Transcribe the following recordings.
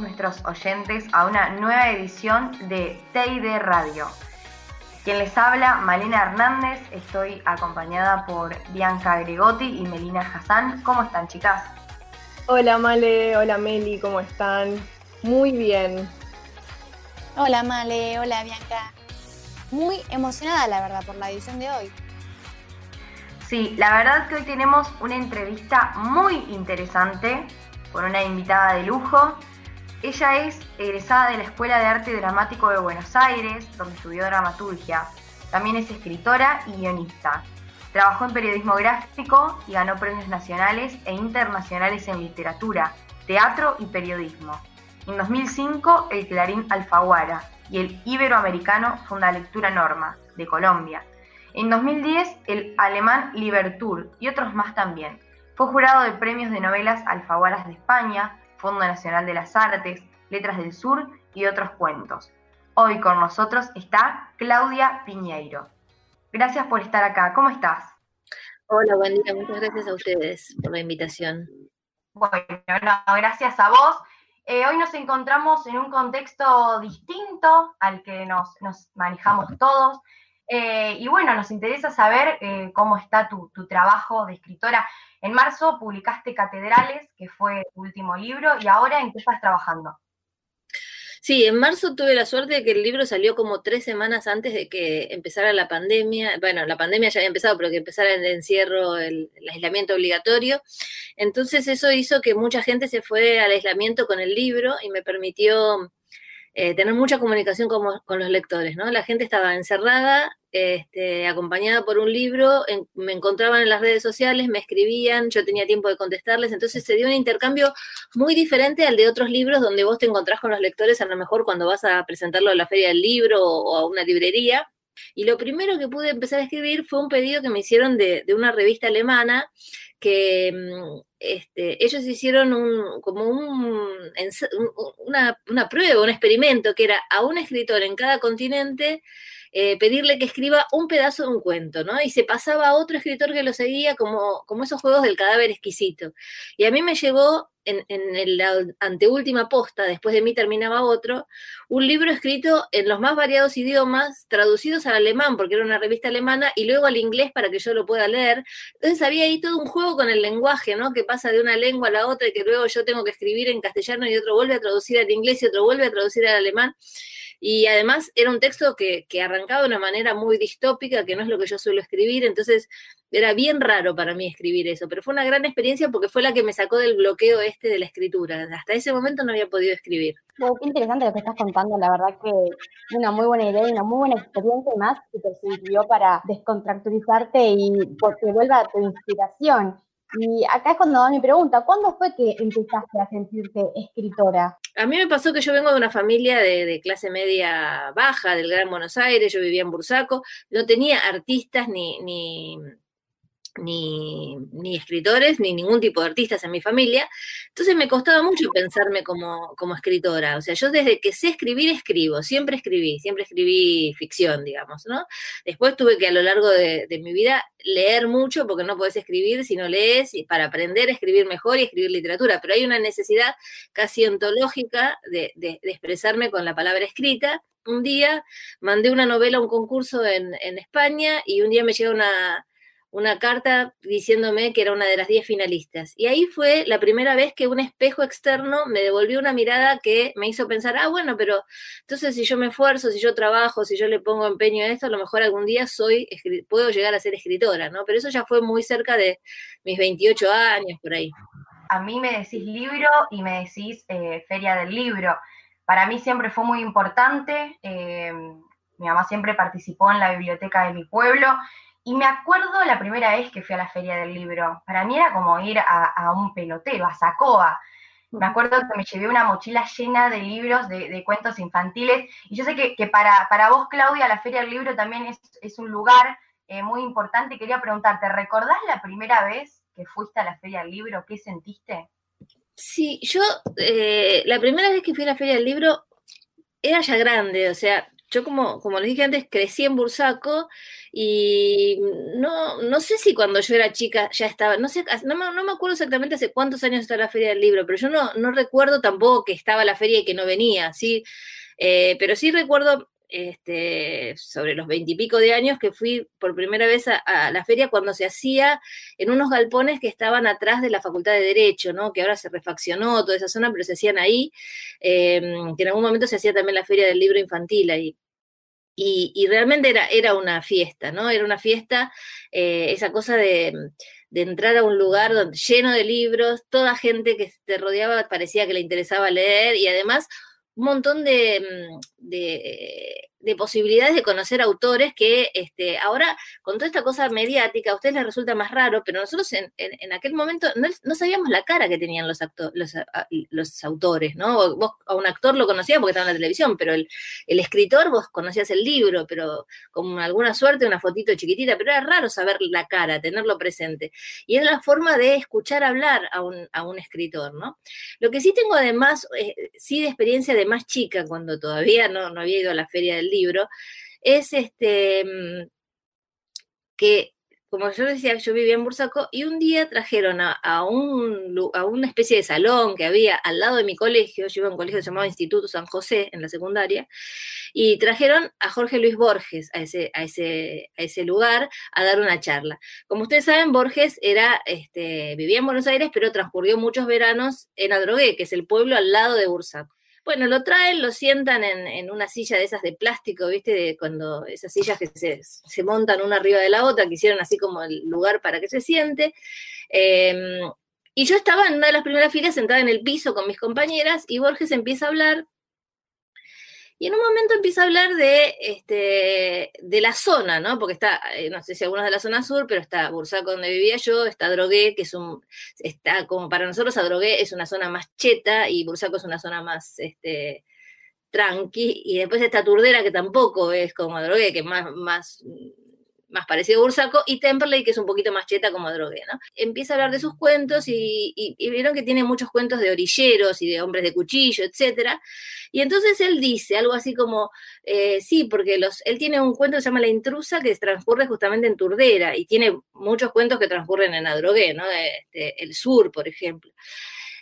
Nuestros oyentes a una nueva edición de TID Radio. Quien les habla, Malena Hernández, estoy acompañada por Bianca Gregotti y Melina Hassan. ¿Cómo están, chicas? Hola, Male, hola, Meli, ¿cómo están? Muy bien. Hola, Male, hola, Bianca. Muy emocionada, la verdad, por la edición de hoy. Sí, la verdad que hoy tenemos una entrevista muy interesante con una invitada de lujo. Ella es egresada de la Escuela de Arte Dramático de Buenos Aires, donde estudió dramaturgia. También es escritora y guionista. Trabajó en periodismo gráfico y ganó premios nacionales e internacionales en literatura, teatro y periodismo. En 2005, el Clarín Alfaguara y el Iberoamericano Funda Lectura Norma, de Colombia. En 2010, el alemán Libertur y otros más también. Fue jurado de premios de novelas Alfaguaras de España, Fondo Nacional de las Artes, Letras del Sur y otros cuentos. Hoy con nosotros está Claudia Piñeiro. Gracias por estar acá. ¿Cómo estás? Hola, buen día. Muchas gracias a ustedes por la invitación. Bueno, gracias a vos. Eh, hoy nos encontramos en un contexto distinto al que nos, manejamos todos. Eh, y bueno, nos interesa saber eh, cómo está tu, tu, trabajo de escritora. En marzo publicaste Catedrales, que fue tu último libro, y ahora en qué estás trabajando. Sí, en marzo tuve la suerte de que el libro salió como tres semanas antes de que empezara la pandemia. Bueno, la pandemia ya había empezado, pero que empezara el encierro, el, aislamiento obligatorio. Entonces eso hizo que mucha gente se fue al aislamiento con el libro y me permitió eh, tener mucha comunicación con, con, los lectores, ¿no? La gente estaba encerrada este, acompañada por un libro, me encontraban en las redes sociales, me escribían, yo tenía tiempo de contestarles, entonces se dio un intercambio muy diferente al de otros libros donde vos te encontrás con los lectores a lo mejor cuando vas a presentarlo a la feria del libro o a una librería. Y lo primero que pude empezar a escribir fue un pedido que me hicieron de, una revista alemana que mm, este, ellos hicieron un, como un, una, una prueba, un experimento, que era a un escritor en cada continente eh, pedirle que escriba un pedazo de un cuento, ¿no? Y se pasaba a otro escritor que lo seguía como, como esos juegos del cadáver exquisito. Y a mí me llegó en, en la anteúltima posta, después de mí terminaba otro, un libro escrito en los más variados idiomas, traducidos al alemán, porque era una revista alemana, y luego al inglés para que yo lo pueda leer. Entonces había ahí todo un juego con el lenguaje, ¿no? Que pasa de una lengua a la otra y que luego yo tengo que escribir en castellano y otro vuelve a traducir al inglés y otro vuelve a traducir al alemán. Y además era un texto que, arrancaba de una manera muy distópica, que no es lo que yo suelo escribir, entonces era bien raro para mí escribir eso, pero fue una gran experiencia porque fue la que me sacó del bloqueo este de la escritura. Hasta ese momento no había podido escribir. qué interesante lo que estás contando, la verdad que una muy buena idea y una muy buena experiencia más que te sirvió para descontracturizarte y porque vuelva tu inspiración. Y acá es cuando da mi pregunta, ¿cuándo fue que empezaste a sentirte escritora? A mí me pasó que yo vengo de una familia de, clase media baja, del Gran Buenos Aires, yo vivía en Bursaco, no tenía artistas ni, ni ni, ni, escritores, ni ningún tipo de artistas en mi familia. Entonces me costaba mucho pensarme como, como, escritora. O sea, yo desde que sé escribir, escribo. Siempre escribí, siempre escribí ficción, digamos, ¿no? Después tuve que a lo largo de, mi vida leer mucho, porque no podés escribir si no lees, y para aprender a escribir mejor y escribir literatura. Pero hay una necesidad casi ontológica de, de expresarme con la palabra escrita. Un día mandé una novela a un concurso en, en España y un día me llega una una carta diciéndome que era una de las 10 finalistas. Y ahí fue la primera vez que un espejo externo me devolvió una mirada que me hizo pensar, ah, bueno, pero entonces si yo me esfuerzo, si yo trabajo, si yo le pongo empeño a esto, a lo mejor algún día soy, puedo llegar a ser escritora, ¿no? Pero eso ya fue muy cerca de mis 28 años, por ahí. A mí me decís libro y me decís eh, feria del libro. Para mí siempre fue muy importante. Eh, mi mamá siempre participó en la biblioteca de mi pueblo Y me acuerdo la primera vez que fui a la feria del libro. Para mí era como ir a, un pelotero, a Sacoa. Me acuerdo que me llevé una mochila llena de libros, de, cuentos infantiles. Y yo sé que, para, para, vos, Claudia, la Feria del Libro también es, un lugar eh, muy importante. Quería preguntarte, ¿recordás la primera vez que fuiste a la Feria del Libro? ¿Qué sentiste? Sí, yo eh, la primera vez que fui a la Feria del Libro era ya grande, o sea, yo como, como les dije antes, crecí en Bursaco y no, no sé si cuando yo era chica ya estaba, no sé, no me, no me acuerdo exactamente hace cuántos años está la Feria del Libro, pero yo no, no recuerdo tampoco que estaba la feria y que no venía, ¿sí? Eh, pero sí recuerdo este, sobre los veintipico de años que fui por primera vez a, la feria cuando se hacía en unos galpones que estaban atrás de la Facultad de Derecho, ¿no? que ahora se refaccionó toda esa zona, pero se hacían ahí, em, que en algún momento se hacía también la feria del libro infantil ahí. Y, realmente era, era una fiesta, ¿no? Era una fiesta, eh, esa cosa de, de entrar a un lugar donde, lleno de libros, toda gente que te rodeaba parecía que le interesaba leer y además un montón de, mm, de posibilidades de conocer autores que este, ahora, con toda esta cosa mediática, a ustedes les resulta más raro, pero nosotros en, en, aquel momento no, sabíamos la cara que tenían los, los, los, autores, ¿no? Vos a un actor lo conocías porque estaba en la televisión, pero el, el, escritor vos conocías el libro, pero con alguna suerte, una fotito chiquitita, pero era raro saber la cara, tenerlo presente. Y era la forma de escuchar hablar a un, a un escritor, ¿no? Lo que sí tengo además, eh, sí de experiencia de más chica, cuando todavía no, no había ido a la feria del libro, es este que, como yo decía, yo vivía en Bursaco y un día trajeron a, un, a una especie de salón que había al lado de mi colegio, yo iba a un colegio llamado Instituto San José en la secundaria, y trajeron a Jorge Luis Borges a ese, a ese, a ese lugar a dar una charla. Como ustedes saben, Borges era, este, vivía en Buenos Aires, pero transcurrió muchos veranos en Adrogué, que es el pueblo al lado de Bursaco. Bueno, lo traen, lo sientan en, una silla de esas de plástico, ¿viste? De cuando esas sillas que se, montan una arriba de la otra, que hicieron así como el lugar para que se siente. Em, y yo estaba en una de las primeras filas sentada en el piso con mis compañeras y Borges empieza a hablar y en un momento empieza a hablar de, este, de la zona, ¿no? Porque está, eh, no sé si algunos de la zona sur, pero está Bursaco donde vivía yo, está Drogué, que es un, está como para nosotros Adrogué es una zona más cheta y Bursaco es una zona más, este, tranqui, y después está Turdera, que tampoco es como Adrogué, que más, más más parecido a Bursaco, y Temperley, que es un poquito más cheta como Drogué, ¿no? Empieza a hablar de sus cuentos y, vieron que tiene muchos cuentos de orilleros y de hombres de cuchillo, etcétera. Y entonces él dice algo así como, eh, sí, porque los, él tiene un cuento que se llama La intrusa que transcurre justamente en Turdera y tiene muchos cuentos que transcurren en Adrogué, ¿no? Este, el sur, por ejemplo.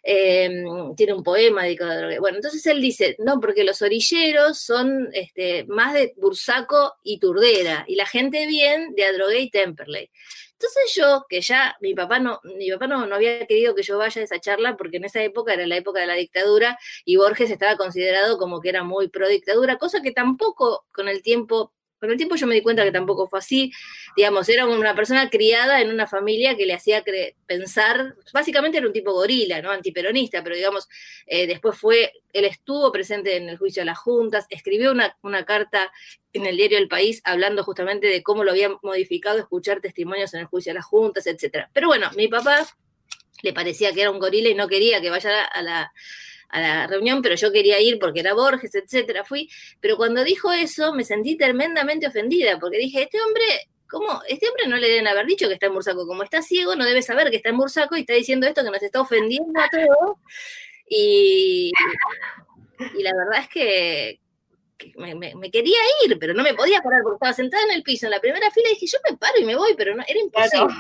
Em, tiene un poema dedicado a drogué. Bueno, entonces él dice, no, porque los orilleros son este, más de Bursaco y Turdera, y la gente bien de Adrogué y Temperley. Entonces yo, que ya mi papá no, mi papá no, no, había querido que yo vaya a esa charla porque en esa época era la época de la dictadura y Borges estaba considerado como que era muy pro dictadura, cosa que tampoco con el tiempo con el tiempo yo me di cuenta que tampoco fue así. Digamos, era una persona criada en una familia que le hacía pensar, básicamente era un tipo gorila, ¿no? Antiperonista, pero digamos, eh, después fue, él estuvo presente en el juicio de las juntas, escribió una, una, carta en el diario El País hablando justamente de cómo lo habían modificado escuchar testimonios en el juicio de las juntas, etc. Pero bueno, mi papá le parecía que era un gorila y no quería que vaya a la a la reunión, pero yo quería ir porque era Borges, etcétera, fui, pero cuando dijo eso me sentí tremendamente ofendida, porque dije, este hombre, ¿cómo? Este hombre no le deben haber dicho que está en Bursaco, como está ciego, no debe saber que está en Bursaco y está diciendo esto que nos está ofendiendo a todos, y, y la verdad es que, me, quería ir, pero no me podía parar porque estaba sentada en el piso en la primera fila dije, yo me paro y me voy, pero no, era imposible.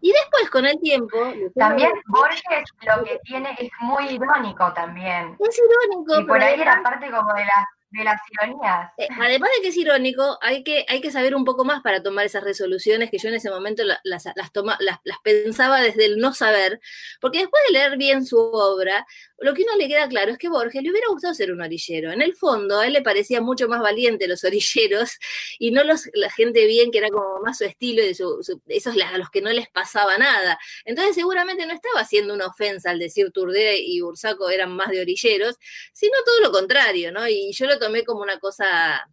Y después, con el tiempo. También Borges lo que tiene es muy irónico también. Es irónico. Y por ahí era parte como de las de las ironías. Eh, además de que es irónico, hay que, hay que saber un poco más para tomar esas resoluciones que yo en ese momento las, las, las, pensaba desde el no saber, porque después de leer bien su obra, lo que uno le queda claro es que Borges le hubiera gustado ser un orillero. En el fondo, a él le parecía mucho más valiente los orilleros y no los, la gente bien que era como más su estilo y esos a los que no les pasaba nada. Entonces seguramente no estaba haciendo una ofensa al decir Turdé y Bursaco eran más de orilleros, sino todo lo contrario, ¿no? Y yo lo tomé como una cosa,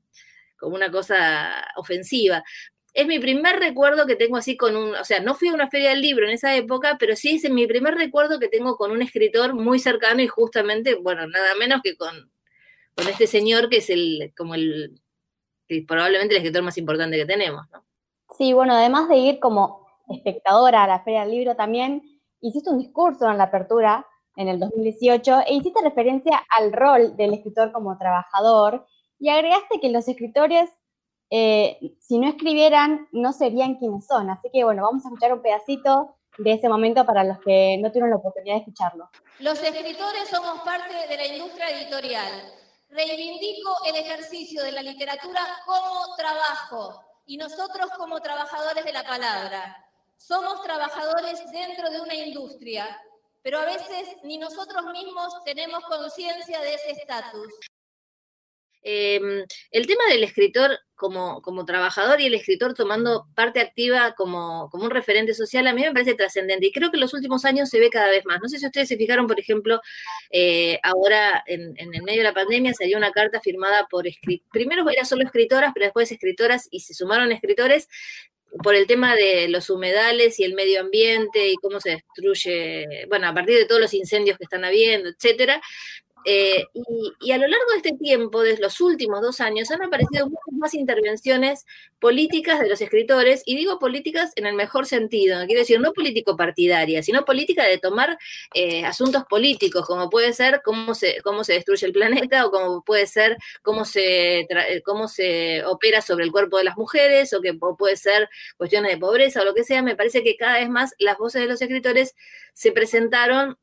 como una cosa ofensiva. Es mi primer recuerdo que tengo así con un, o sea, no fui a una feria del libro en esa época, pero sí es mi primer recuerdo que tengo con un escritor muy cercano y justamente, bueno, nada menos que con, con este señor que es el, como el, probablemente el escritor más importante que tenemos, ¿no? Sí, bueno, además de ir como espectadora a la feria del libro también, hiciste un discurso en la apertura en el 2018 e hiciste referencia al rol del escritor como trabajador y agregaste que los escritores eh, si no escribieran, no serían quienes son. Así que bueno, vamos a escuchar un pedacito de ese momento para los que no tuvieron la oportunidad de escucharlo. Los escritores somos parte de la industria editorial. Reivindico el ejercicio de la literatura como trabajo y nosotros como trabajadores de la palabra. Somos trabajadores dentro de una industria, pero a veces ni nosotros mismos tenemos conciencia de ese estatus. Em, el tema del escritor como, como, trabajador y el escritor tomando parte activa como, como un referente social, a mí me parece trascendente y creo que en los últimos años se ve cada vez más. No sé si ustedes se fijaron, por ejemplo, eh, ahora en, en, el medio de la pandemia salió una carta firmada por, primero era solo escritoras, pero después escritoras y se sumaron escritores por el tema de los humedales y el medio ambiente y cómo se destruye, bueno, a partir de todos los incendios que están habiendo, etcétera, eh, y, a lo largo de este tiempo, desde los últimos dos años, han aparecido muchas más intervenciones políticas de los escritores, y digo políticas en el mejor sentido, quiero decir, no político-partidaria, sino política de tomar eh, asuntos políticos, como puede ser cómo se, cómo se destruye el planeta, o como puede ser cómo se, eh, cómo se opera sobre el cuerpo de las mujeres, o que puede ser cuestiones de pobreza, o lo que sea. Me parece que cada vez más las voces de los escritores se presentaron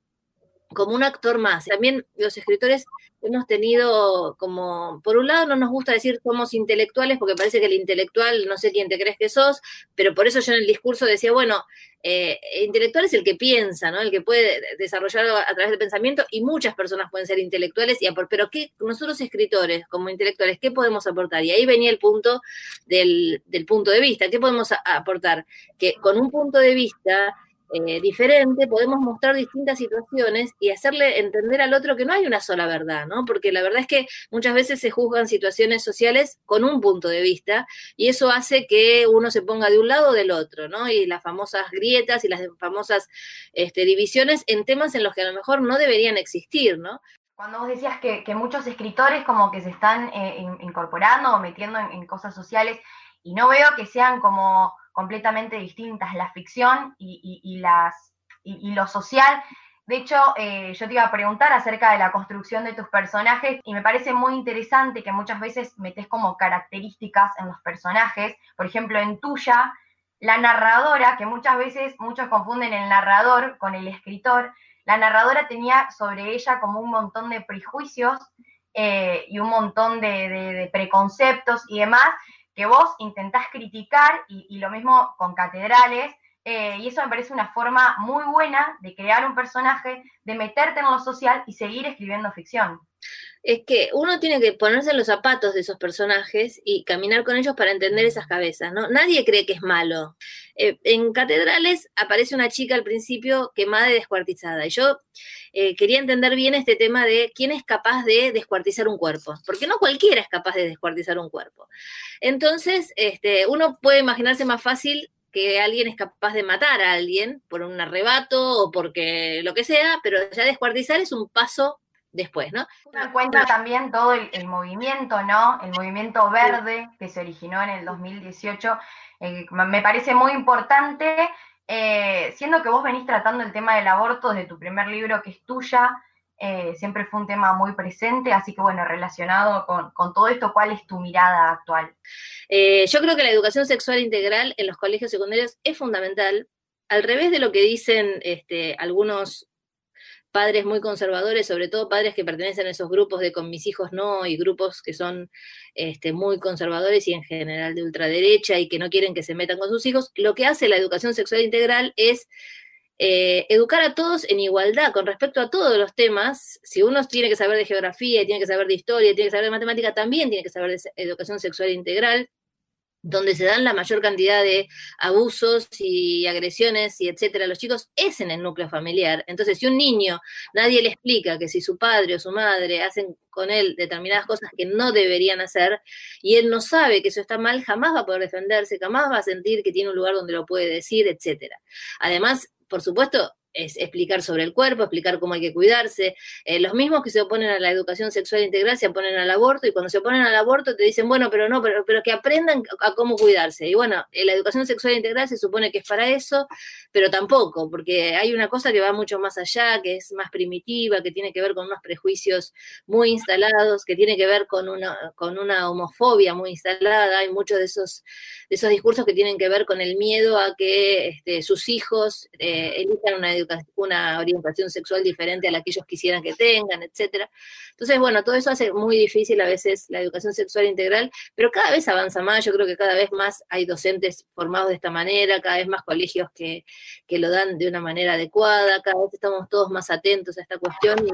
como un actor más. También los escritores hemos tenido como, por un lado no nos gusta decir somos intelectuales porque parece que el intelectual no sé quién te crees que sos, pero por eso yo en el discurso decía, bueno, eh, intelectual es el que piensa, ¿no? El que puede desarrollarlo a través del pensamiento y muchas personas pueden ser intelectuales, y pero ¿qué, nosotros escritores como intelectuales, ¿qué podemos aportar? Y ahí venía el punto del punto de vista, ¿qué podemos aportar? Que con un punto de vista eh, diferente, podemos mostrar distintas situaciones y hacerle entender al otro que no hay una sola verdad, ¿no? Porque la verdad es que muchas veces se juzgan situaciones sociales con un punto de vista y eso hace que uno se ponga de un lado o del otro, ¿no? Y las famosas grietas y las famosas este, divisiones en temas en los que a lo mejor no deberían existir, ¿no? Cuando vos decías que, muchos escritores como que se están eh, incorporando o metiendo en cosas sociales y no veo que sean como completamente distintas, la ficción y, las, y, lo social. De hecho, eh, yo te iba a preguntar acerca de la construcción de tus personajes y me parece muy interesante que muchas veces metes como características en los personajes. Por ejemplo, en tuya, la narradora, que muchas veces muchos confunden el narrador con el escritor, la narradora tenía sobre ella como un montón de prejuicios eh, y un montón de preconceptos y demás, que vos intentás criticar y, lo mismo con catedrales, eh, y eso me parece una forma muy buena de crear un personaje, de meterte en lo social y seguir escribiendo ficción. Es que uno tiene que ponerse en los zapatos de esos personajes y caminar con ellos para entender esas cabezas, ¿no? Nadie cree que es malo. Eh, en catedrales aparece una chica al principio quemada y descuartizada. Y yo eh, quería entender bien este tema de quién es capaz de descuartizar un cuerpo, porque no cualquiera es capaz de descuartizar un cuerpo. Entonces, este, uno puede imaginarse más fácil que alguien es capaz de matar a alguien por un arrebato o porque lo que sea, pero ya descuartizar es un paso después, ¿no? en cuenta también todo el, movimiento, ¿no? El movimiento verde que se originó en el 2018. Eh, me parece muy importante, eh, siendo que vos venís tratando el tema del aborto desde tu primer libro que es tuya, eh, siempre fue un tema muy presente, así que bueno, relacionado con, todo esto, ¿cuál es tu mirada actual? yo creo que la educación sexual integral en los colegios secundarios es fundamental, al revés de lo que dicen este, algunos padres muy conservadores, sobre todo padres que pertenecen a esos grupos de con mis hijos no, y grupos que son este, muy conservadores y en general de ultraderecha y que no quieren que se metan con sus hijos, lo que hace la educación sexual integral es eh, educar a todos en igualdad con respecto a todos los temas. Si uno tiene que saber de geografía, tiene que saber de historia, tiene que saber de matemática, también tiene que saber de educación sexual integral. Donde se dan la mayor cantidad de abusos y agresiones y etcétera a los chicos es en el núcleo familiar. Entonces, si un niño nadie le explica que si su padre o su madre hacen con él determinadas cosas que no deberían hacer y él no sabe que eso está mal, jamás va a poder defenderse, jamás va a sentir que tiene un lugar donde lo puede decir, etcétera. Además, por supuesto, es explicar sobre el cuerpo, explicar cómo hay que cuidarse. Eh, los mismos que se oponen a la educación sexual integral se oponen al aborto y cuando se oponen al aborto te dicen, bueno, pero no, pero, pero que aprendan a cómo cuidarse. Y bueno, eh, la educación sexual integral se supone que es para eso, pero tampoco, porque hay una cosa que va mucho más allá, que es más primitiva, que tiene que ver con unos prejuicios muy instalados, que tiene que ver con una, con una homofobia muy instalada. Hay muchos de esos, de esos discursos que tienen que ver con el miedo a que este, sus hijos eh, elijan una una orientación sexual diferente a la que ellos quisieran que tengan, etcétera. Entonces, bueno, todo eso hace muy difícil a veces la educación sexual integral, pero cada vez avanza más, yo creo que cada vez más hay docentes formados de esta manera, cada vez más colegios que, que lo dan de una manera adecuada, cada vez estamos todos más atentos a esta cuestión y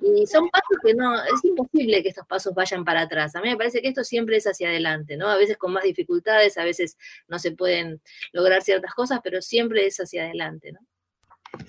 y son pasos que no, es imposible que estos pasos vayan para atrás. A mí me parece que esto siempre es hacia adelante, ¿no? A veces con más dificultades, a veces no se pueden lograr ciertas cosas, pero siempre es hacia adelante, ¿no?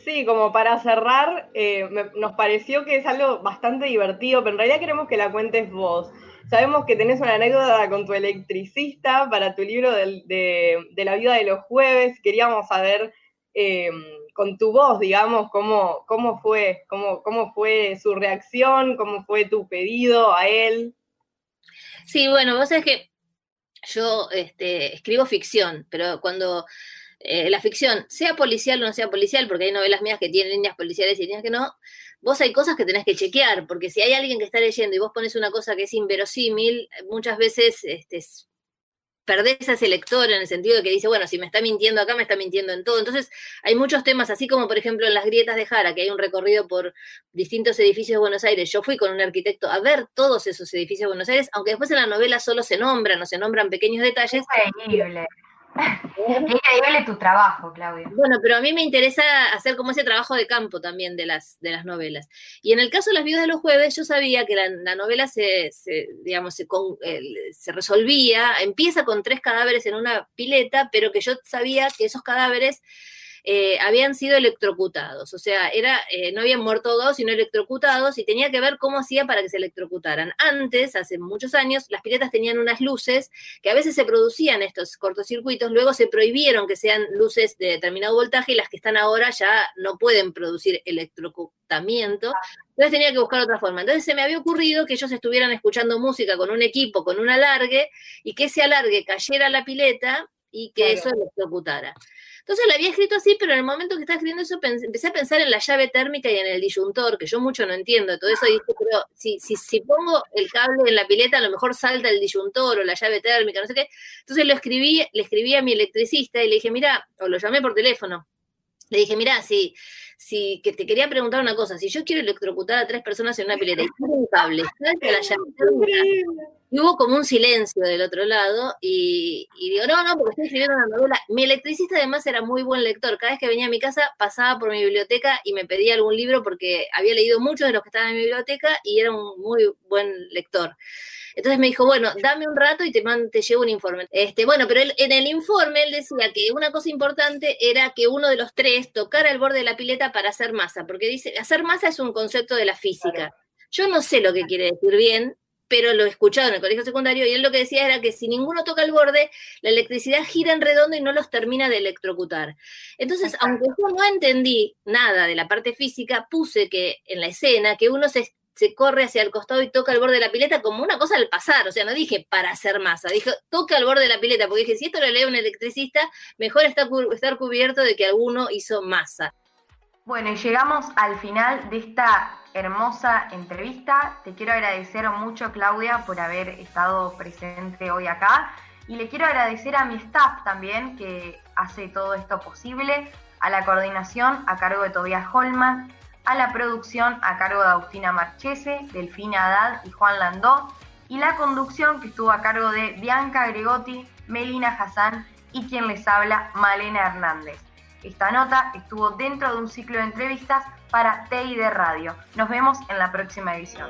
Sí, como para cerrar, eh, nos pareció que es algo bastante divertido, pero en realidad queremos que la cuentes vos. Sabemos que tenés una anécdota con tu electricista para tu libro de, la vida de los jueves. Queríamos saber eh, con tu voz, digamos, cómo, cómo fue, cómo, cómo fue su reacción, cómo fue tu pedido a él. Sí, bueno, vos sabés que yo este, escribo ficción, pero cuando eh, la ficción, sea policial o no sea policial, porque hay novelas mías que tienen líneas policiales y líneas que no, vos hay cosas que tenés que chequear, porque si hay alguien que está leyendo y vos pones una cosa que es inverosímil, muchas veces este, perdés a ese lector en el sentido de que dice, bueno, si me está mintiendo acá, me está mintiendo en todo. Entonces, hay muchos temas, así como por ejemplo en las grietas de Jara, que hay un recorrido por distintos edificios de Buenos Aires. Yo fui con un arquitecto a ver todos esos edificios de Buenos Aires, aunque después en la novela solo se nombran o se nombran pequeños detalles. Increíble. Es increíble tu trabajo, Claudia. Bueno, pero a mí me interesa hacer como ese trabajo de campo también de las, de las novelas. Y en el caso de Las Viudas de los Jueves, yo sabía que la, novela se, digamos, se, se, resolvía, empieza con tres cadáveres en una pileta, pero que yo sabía que esos cadáveres eh, habían sido electrocutados, o sea, era, eh, no habían muerto ahogados, sino electrocutados, y tenía que ver cómo hacía para que se electrocutaran. Antes, hace muchos años, las piletas tenían unas luces que a veces se producían estos cortocircuitos, luego se prohibieron que sean luces de determinado voltaje y las que están ahora ya no pueden producir electrocutamiento. Entonces tenía que buscar otra forma. Entonces se me había ocurrido que ellos estuvieran escuchando música con un equipo, con un alargue, y que ese alargue cayera a la pileta y que eso electrocutara. Entonces la había escrito así, pero en el momento que estaba escribiendo eso empecé a pensar en la llave térmica y en el disyuntor, que yo mucho no entiendo. Todo eso, y dije, pero si, si, si pongo el cable en la pileta, a lo mejor salta el disyuntor o la llave térmica, no sé qué. Entonces lo escribí, le escribí a mi electricista y le dije, mira, o lo llamé por teléfono, le dije, mira, si, si que te quería preguntar una cosa, si yo quiero electrocutar a tres personas en una pileta y quiero un cable, salta la llave térmica y hubo como un silencio del otro lado y, digo, no, no, porque estoy escribiendo una novela. Mi electricista además era muy buen lector. Cada vez que venía a mi casa pasaba por mi biblioteca y me pedía algún libro porque había leído muchos de los que estaban en mi biblioteca y era un muy buen lector. Entonces me dijo, bueno, dame un rato y te, te llevo un informe. Este, bueno, pero en el informe él decía que una cosa importante era que uno de los tres tocara el borde de la pileta para hacer masa, porque dice, hacer masa es un concepto de la física. Yo no sé lo que quiere decir bien, pero lo he escuchado en el colegio secundario y él lo que decía era que si ninguno toca el borde, la electricidad gira en redondo y no los termina de electrocutar. Entonces, aunque yo no entendí nada de la parte física, puse que en la escena que uno se, corre hacia el costado y toca el borde de la pileta como una cosa al pasar, o sea, no dije para hacer masa, dije toca el borde de la pileta, porque dije, si esto lo lee un electricista, mejor está, estar cubierto de que alguno hizo masa. Bueno, y llegamos al final de esta hermosa entrevista. Te quiero agradecer mucho, Claudia, por haber estado presente hoy acá. Y le quiero agradecer a mi staff también, que hace todo esto posible, a la coordinación a cargo de Tobias Holman, a la producción a cargo de Agustina Marchese, Delfina Haddad y Juan Landó, y la conducción que estuvo a cargo de Bianca Gregotti, Melina Hassan y quien les habla, Malena Hernández. Esta nota estuvo dentro de un ciclo de entrevistas para TID Radio. Nos vemos en la próxima edición.